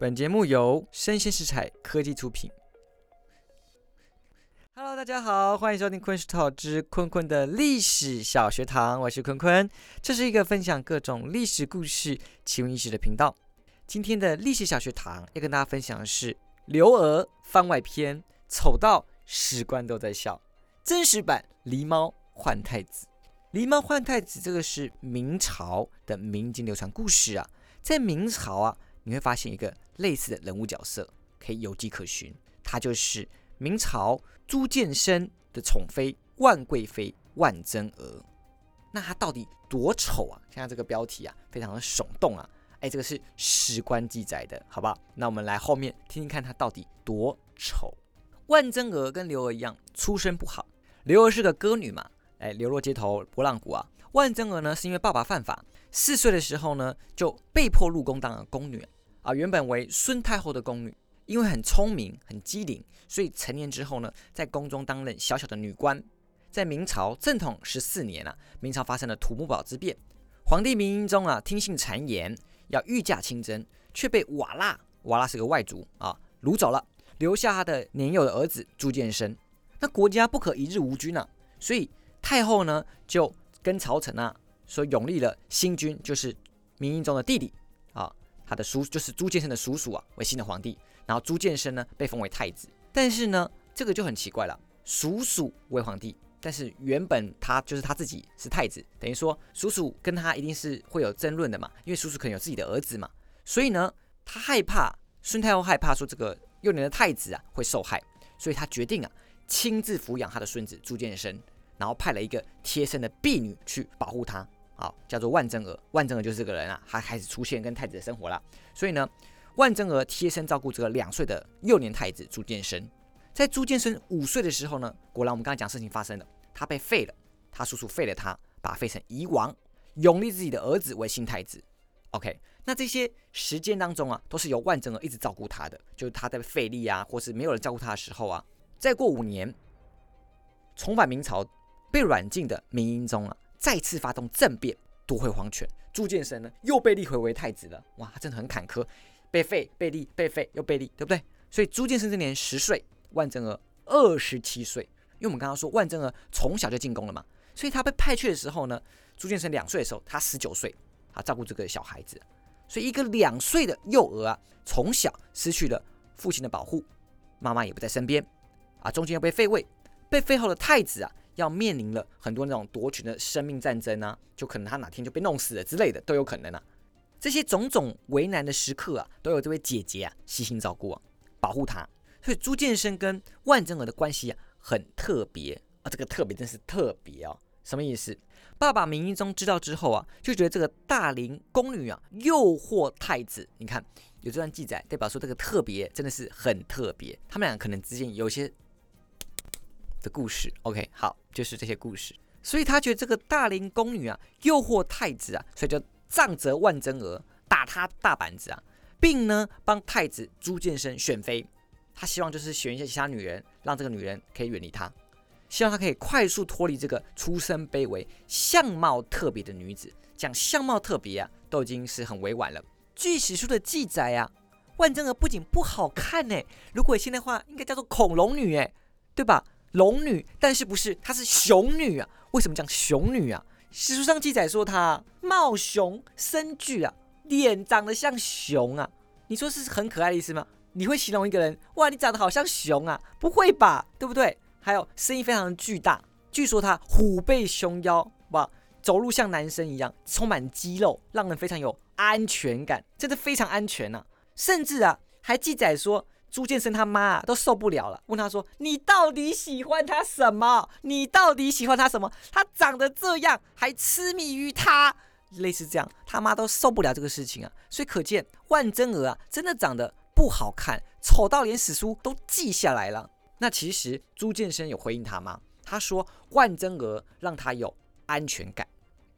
本节目由生鲜食材科技出品。Hello，大家好，欢迎收听昆石涛之坤坤的历史小学堂，我是坤坤。这是一个分享各种历史故事、奇闻异事的频道。今天的历史小学堂要跟大家分享的是刘娥番外篇，丑到史官都在笑。真实版狸猫换太子，狸猫换太子这个是明朝的民间流传故事啊，在明朝啊。你会发现一个类似的人物角色，可以有迹可循。他就是明朝朱见深的宠妃万贵妃万贞娥。那她到底多丑啊？现在这个标题啊，非常的耸动啊！哎，这个是史官记载的，好不好？那我们来后面听听看她到底多丑。万贞娥跟刘娥一样，出身不好。刘娥是个歌女嘛，哎，流落街头拨浪鼓啊。万贞娥呢，是因为爸爸犯法，四岁的时候呢，就被迫入宫当了宫女。啊，原本为孙太后的宫女，因为很聪明、很机灵，所以成年之后呢，在宫中担任小小的女官。在明朝正统十四年啊，明朝发生了土木堡之变，皇帝明英宗啊听信谗言，要御驾亲征，却被瓦剌（瓦剌是个外族啊）掳走了，留下他的年幼的儿子朱见深。那国家不可一日无君啊，所以太后呢就跟朝臣啊说，永立了新君，就是明英宗的弟弟。他的叔就是朱见深的叔叔啊，为新的皇帝。然后朱见深呢被封为太子。但是呢，这个就很奇怪了，叔叔为皇帝，但是原本他就是他自己是太子，等于说叔叔跟他一定是会有争论的嘛，因为叔叔可能有自己的儿子嘛。所以呢，他害怕孙太后害怕说这个幼年的太子啊会受害，所以他决定啊亲自抚养他的孙子朱见深，然后派了一个贴身的婢女去保护他。好，叫做万贞娥。万贞娥就是这个人啊，他开始出现跟太子的生活了。所以呢，万贞娥贴身照顾这个两岁的幼年太子朱见深。在朱见深五岁的时候呢，果然我们刚才讲事情发生了，他被废了，他叔叔废了他，把他废成夷王，永立自己的儿子为新太子。OK，那这些时间当中啊，都是由万贞娥一直照顾他的，就是他在废立啊，或是没有人照顾他的时候啊。再过五年，重返明朝，被软禁的明英宗啊。再次发动政变夺回皇权，朱见深呢又被立回为太子了。哇，他真的很坎坷，被废、被立、被废又被立，对不对？所以朱见深这年十岁，万贞娥二十七岁。因为我们刚刚说万贞娥从小就进宫了嘛，所以他被派去的时候呢，朱见深两岁的时候，他十九岁，啊照顾这个小孩子。所以一个两岁的幼儿啊，从小失去了父亲的保护，妈妈也不在身边，啊，中间又被废位，被废后的太子啊。要面临了很多那种夺权的生命战争啊，就可能他哪天就被弄死了之类的都有可能啊。这些种种为难的时刻啊，都有这位姐姐啊悉心照顾啊，保护他。所以朱见深跟万贞娥的关系啊很特别啊，这个特别真是特别哦。什么意思？爸爸明英宗知道之后啊，就觉得这个大龄宫女啊诱惑太子。你看有这段记载，代表说这个特别真的是很特别。他们俩可能之间有些。的故事，OK，好，就是这些故事。所以他觉得这个大龄宫女啊，诱惑太子啊，所以就杖责万贞娥，打他大板子啊，并呢帮太子朱见深选妃。他希望就是选一些其他女人，让这个女人可以远离他，希望他可以快速脱离这个出身卑微、相貌特别的女子。讲相貌特别啊，都已经是很委婉了。据史书的记载啊，万贞娥不仅不好看呢，如果现在话，应该叫做恐龙女哎，对吧？龙女，但是不是她是熊女啊？为什么讲熊女啊？史书上记载说她貌雄身巨啊，脸长得像熊啊。你说是很可爱的意思吗？你会形容一个人哇，你长得好像熊啊？不会吧，对不对？还有声音非常巨大，据说她虎背熊腰，哇，走路像男生一样，充满肌肉，让人非常有安全感，真的非常安全呐。甚至啊，还记载说。朱建生他妈都受不了了，问他说：“你到底喜欢他什么？你到底喜欢他什么？他长得这样还痴迷于他，类似这样，他妈都受不了这个事情啊！所以可见万贞娥啊，真的长得不好看，丑到连史书都记下来了。那其实朱建生有回应他吗？他说万贞娥让他有安全感。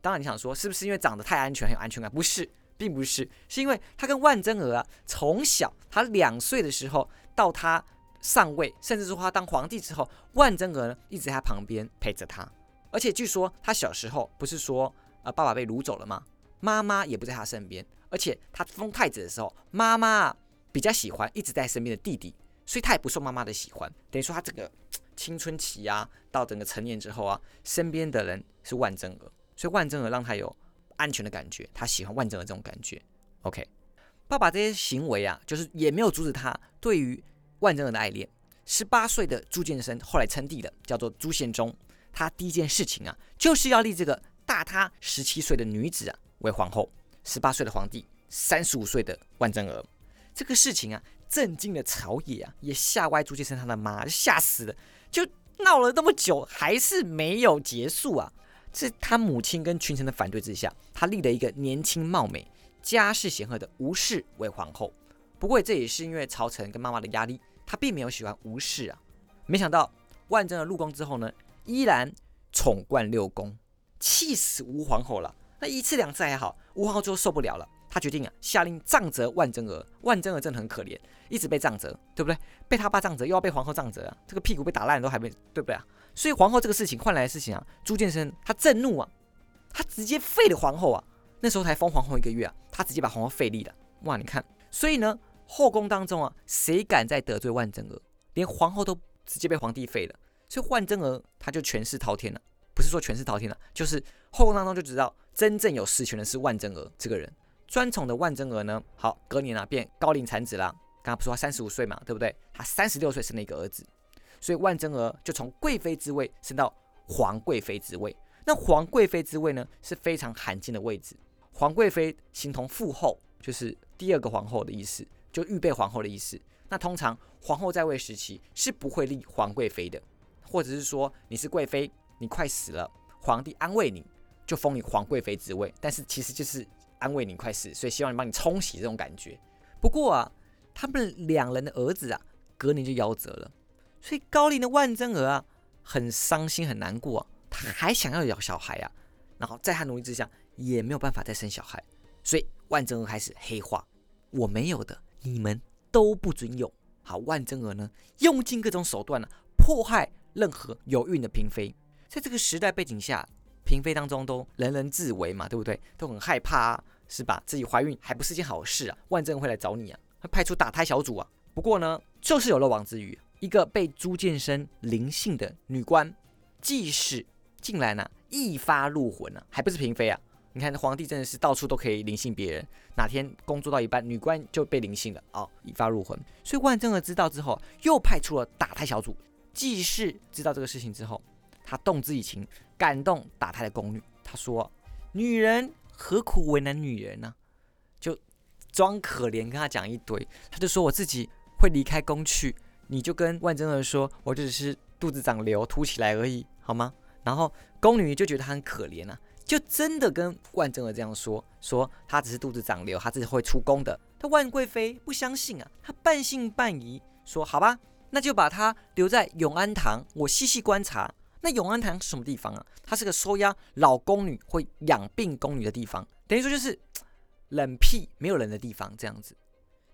当然你想说是不是因为长得太安全很有安全感？不是。并不是，是因为他跟万贞娥啊，从小他两岁的时候到他上位，甚至说他当皇帝之后，万贞娥呢一直在他旁边陪着他。而且据说他小时候不是说呃爸爸被掳走了吗？妈妈也不在他身边。而且他封太子的时候，妈妈比较喜欢一直在身边的弟弟，所以他也不受妈妈的喜欢。等于说他整个青春期啊，到整个成年之后啊，身边的人是万贞娥，所以万贞娥让他有安全的感觉，他喜欢万贞娥这种感觉。OK，爸爸这些行为啊，就是也没有阻止他对于万贞娥的爱恋。十八岁的朱见深后来称帝了，叫做朱宪忠。他第一件事情啊，就是要立这个大他十七岁的女子啊为皇后。十八岁的皇帝，三十五岁的万贞娥。这个事情啊，震惊了朝野啊，也吓歪朱见深他的妈，吓死了。就闹了那么久，还是没有结束啊！是他母亲跟群臣的反对之下，他立了一个年轻貌美、家世显赫的吴氏为皇后。不过这也是因为朝臣跟妈妈的压力。他并没有喜欢吴氏啊，没想到万贞儿入宫之后呢，依然宠冠六宫，气死吴皇后了。那一次两次还好，吴皇后最后受不了了，他决定啊，下令杖责万贞儿。万贞儿真的很可怜，一直被杖责，对不对？被他爸杖责，又要被皇后杖责啊，这个屁股被打烂都还没，对不对啊？所以皇后这个事情换来的事情啊，朱见深他震怒啊，他直接废了皇后啊。那时候才封皇后一个月啊，他直接把皇后废立了。哇，你看，所以呢。后宫当中啊，谁敢再得罪万贞娥？连皇后都直接被皇帝废了，所以万贞娥她就权势滔天了。不是说权势滔天了，就是后宫当中就知道真正有实权的是万贞娥这个人。专宠的万贞娥呢，好，隔年啊变高龄产子了。刚刚不是说三十五岁嘛，对不对？她三十六岁生了一个儿子，所以万贞娥就从贵妃之位升到皇贵妃之位。那皇贵妃之位呢是非常罕见的位置，皇贵妃形同父后，就是第二个皇后的意思。就预备皇后的意思。那通常皇后在位时期是不会立皇贵妃的，或者是说你是贵妃，你快死了，皇帝安慰你，就封你皇贵妃之位。但是其实就是安慰你快死，所以希望你帮你冲洗这种感觉。不过啊，他们两人的儿子啊，隔年就夭折了，所以高龄的万贞娥啊，很伤心很难过啊，他还想要有小孩啊，然后在他努力之下，也没有办法再生小孩，所以万贞娥开始黑化，我没有的。你们都不准有。好，万贞娥呢，用尽各种手段呢，迫害任何有孕的嫔妃。在这个时代背景下，嫔妃当中都人人自危嘛，对不对？都很害怕，啊，是吧？自己怀孕还不是件好事啊。万正会来找你啊，会派出打胎小组啊。不过呢，就是有漏网之鱼，一个被朱见深灵性的女官即使，竟然呢一发入魂啊，还不是嫔妃啊。你看，皇帝真的是到处都可以灵性别人。哪天工作到一半，女官就被灵性了，哦，一发入魂。所以万正儿知道之后，又派出了打胎小组。季氏知道这个事情之后，他动之以情，感动打胎的宫女。他说：“女人何苦为难女人呢？”就装可怜，跟他讲一堆。他就说：“我自己会离开宫去，你就跟万贞儿说，我只是肚子长瘤凸起来而已，好吗？”然后宫女就觉得他很可怜啊。就真的跟万贞儿这样说，说他只是肚子长瘤，他自己会出宫的。但万贵妃不相信啊，她半信半疑，说好吧，那就把他留在永安堂，我细细观察。那永安堂是什么地方啊？它是个收押老宫女或养病宫女的地方，等于说就是冷僻没有人的地方这样子。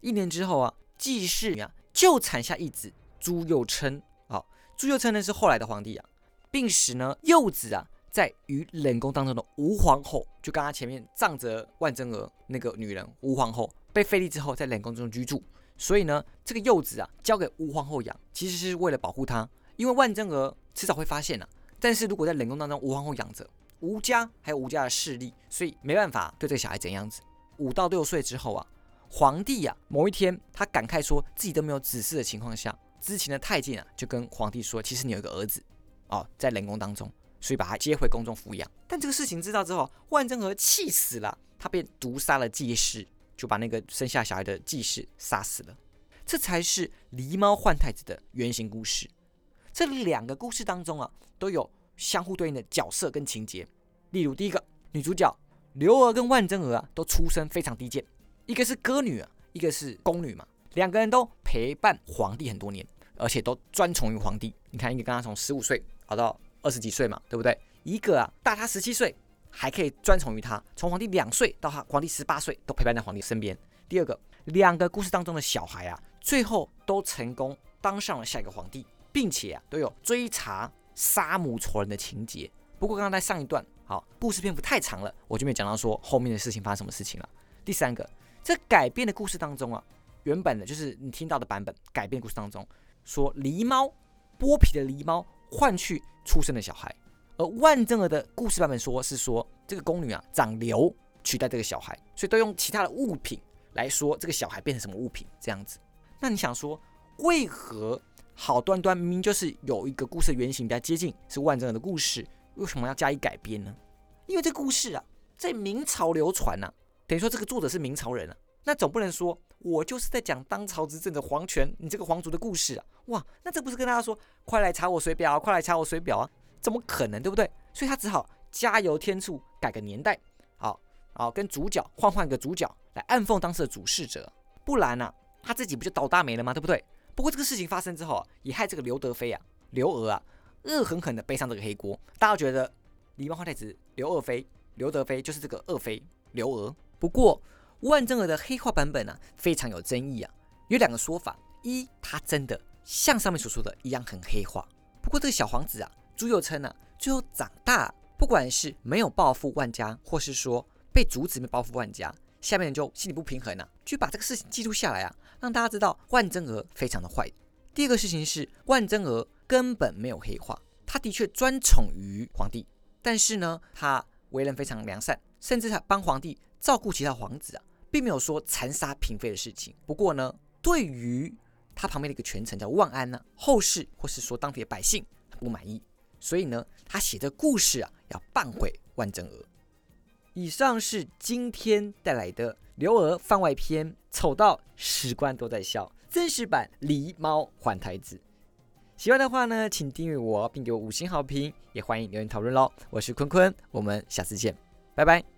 一年之后啊，季氏啊就产下一子朱佑琛。啊，朱佑琛呢是后来的皇帝啊，并使呢幼子啊。在与冷宫当中的吴皇后，就刚刚前面仗着万贞娥那个女人吴皇后被废立之后，在冷宫中居住，所以呢，这个幼子啊交给吴皇后养，其实是为了保护她，因为万贞娥迟早会发现啊。但是如果在冷宫当中吴皇后养着，吴家还有吴家的势力，所以没办法对这个小孩怎样子。五到六岁之后啊，皇帝呀某一天他感慨说自己都没有子嗣的情况下，之前的太监啊就跟皇帝说，其实你有一个儿子哦，在冷宫当中。所以把他接回宫中抚养，但这个事情知道之后，万贞娥气死了，他便毒杀了季氏，就把那个生下小孩的季氏杀死了。这才是狸猫换太子的原型故事。这两个故事当中啊，都有相互对应的角色跟情节。例如第一个女主角刘娥跟万贞娥啊，都出身非常低贱，一个是歌女啊，一个是宫女嘛，两个人都陪伴皇帝很多年，而且都专宠于皇帝。你看，一个刚刚从十五岁熬到。二十几岁嘛，对不对？一个啊，大他十七岁，还可以专宠于他，从皇帝两岁到他皇帝十八岁，都陪伴在皇帝身边。第二个，两个故事当中的小孩啊，最后都成功当上了下一个皇帝，并且啊，都有追查杀母仇人的情节。不过刚刚在上一段，好，故事篇幅太长了，我就没讲到说后面的事情发生什么事情了。第三个，在改编的故事当中啊，原本的就是你听到的版本改编故事当中，说狸猫剥皮的狸猫换去出生的小孩，而万贞儿的故事版本说是说这个宫女啊长瘤取代这个小孩，所以都用其他的物品来说这个小孩变成什么物品这样子。那你想说，为何好端端明明就是有一个故事原型比较接近是万贞儿的故事，为什么要加以改编呢？因为这故事啊在明朝流传呐，等于说这个作者是明朝人啊。那总不能说我就是在讲当朝执政的皇权，你这个皇族的故事啊，哇，那这不是跟大家说快来查我水表，快来查我水表啊？怎么可能，对不对？所以他只好加油添醋，改个年代，好，好跟主角换换个主角来暗讽当时的主事者，不然呢，他自己不就倒大霉了吗？对不对？不过这个事情发生之后啊，也害这个刘德妃啊，刘娥啊，恶狠狠的背上这个黑锅。大家觉得狸猫换太子刘二妃、刘德妃就是这个二妃刘娥。不过。万贞儿的黑化版本呢，非常有争议啊。有两个说法：一，他真的像上面所说的一样很黑化。不过这个小皇子啊，朱佑称呢，最后长大，不管是没有报复万家，或是说被阻止没报复万家，下面人就心里不平衡啊，去把这个事情记录下来啊，让大家知道万贞娥非常的坏。第二个事情是，万贞娥根本没有黑化，他的确专宠于皇帝，但是呢，他为人非常良善，甚至他帮皇帝。照顾其他皇子啊，并没有说残杀嫔妃的事情。不过呢，对于他旁边的一个权臣叫万安呢，后世或是说当地的百姓不满意，所以呢，他写的故事啊，要扳回万贞娥。以上是今天带来的刘娥番外篇，丑到史官都在笑，真实版狸猫换太子。喜欢的话呢，请订阅我，并给我五星好评，也欢迎留言讨论喽。我是坤坤，我们下次见，拜拜。